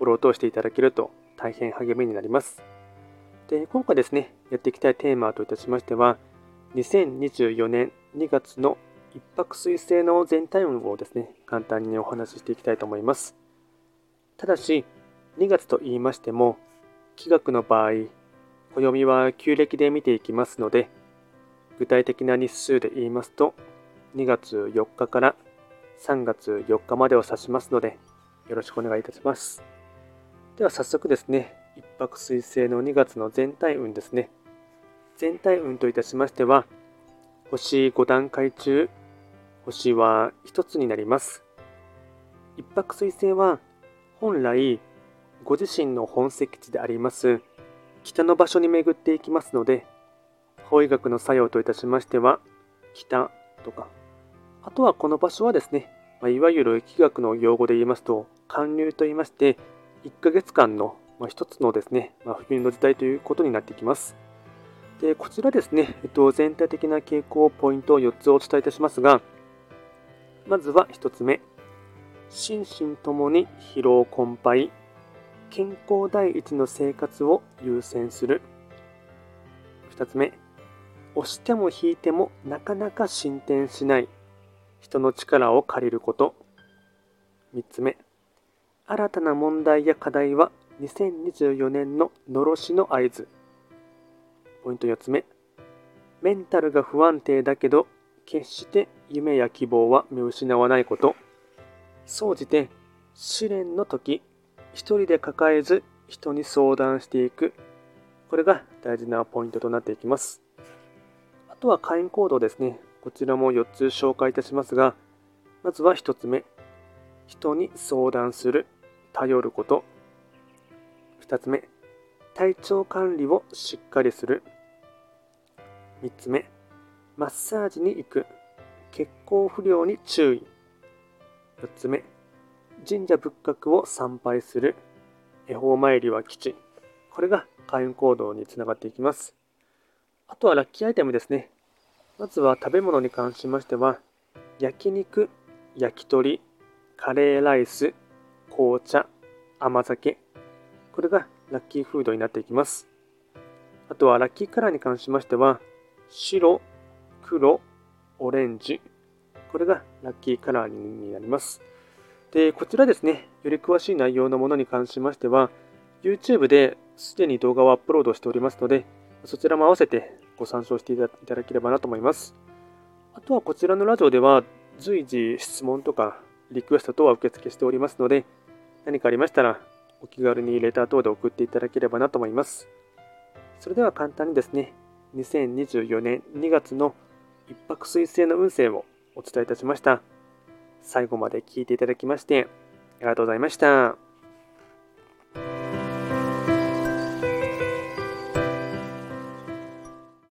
フォローを通していただけると大変励みになります。で、今回ですね、やっていきたいテーマといたしましては、2024年2月の一泊水星の全体運をですね、簡単にお話ししていきたいと思います。ただし、2月と言いましても、気学の場合、暦は旧暦で見ていきますので、具体的な日数で言いますと、2月4日から3月4日までを指しますので、よろしくお願いいたします。では早速ですね、一泊水星の2月の全体運ですね。全体運といたしましては、星5段階中、星は1つになります。一泊水星は、本来、ご自身の本石地であります、北の場所に巡っていきますので、法医学の作用といたしましては、北とか、あとはこの場所はですね、ま、いわゆる気学の用語で言いますと、寒流と言いまして、1ヶ月間の、まあ、一つのですね、まあ、冬の時代ということになってきます。で、こちらですね、えっと、全体的な傾向、ポイントを4つお伝えいたしますが、まずは1つ目、心身ともに疲労困憊、健康第一の生活を優先する。2つ目、押しても引いてもなかなか進展しない。人の力を借りること。3つ目、新たな問題や課題は2024年ののろしの合図。ポイント4つ目、メンタルが不安定だけど、決して夢や希望は見失わないこと。総じて、試練の時、一人で抱えず人に相談していく。これが大事なポイントとなっていきます。あとは会員コードですね。こちらも4つ紹介いたしますが、まずは1つ目、人に相談する、頼ること。2つ目、体調管理をしっかりする。3つ目、マッサージに行く、血行不良に注意。4つ目、神社仏閣を参拝する、恵方参りは基地。これが開運行動につながっていきます。あとはラッキーアイテムですね。まずは食べ物に関しましては、焼肉、焼き鳥、カレーライス、紅茶、甘酒。これがラッキーフードになっていきます。あとはラッキーカラーに関しましては、白、黒、オレンジ。これがラッキーカラーになります。で、こちらですね、より詳しい内容のものに関しましては、YouTube ですでに動画をアップロードしておりますので、そちらも合わせてご参照していただければなと思います。あとはこちらのラジオでは随時質問とかリクエスト等は受付しておりますので、何かありましたらお気軽にレター等で送っていただければなと思います。それでは簡単にですね、2024年2月の一泊彗星の運勢をお伝えいたしました。最後まで聞いていただきましてありがとうございました。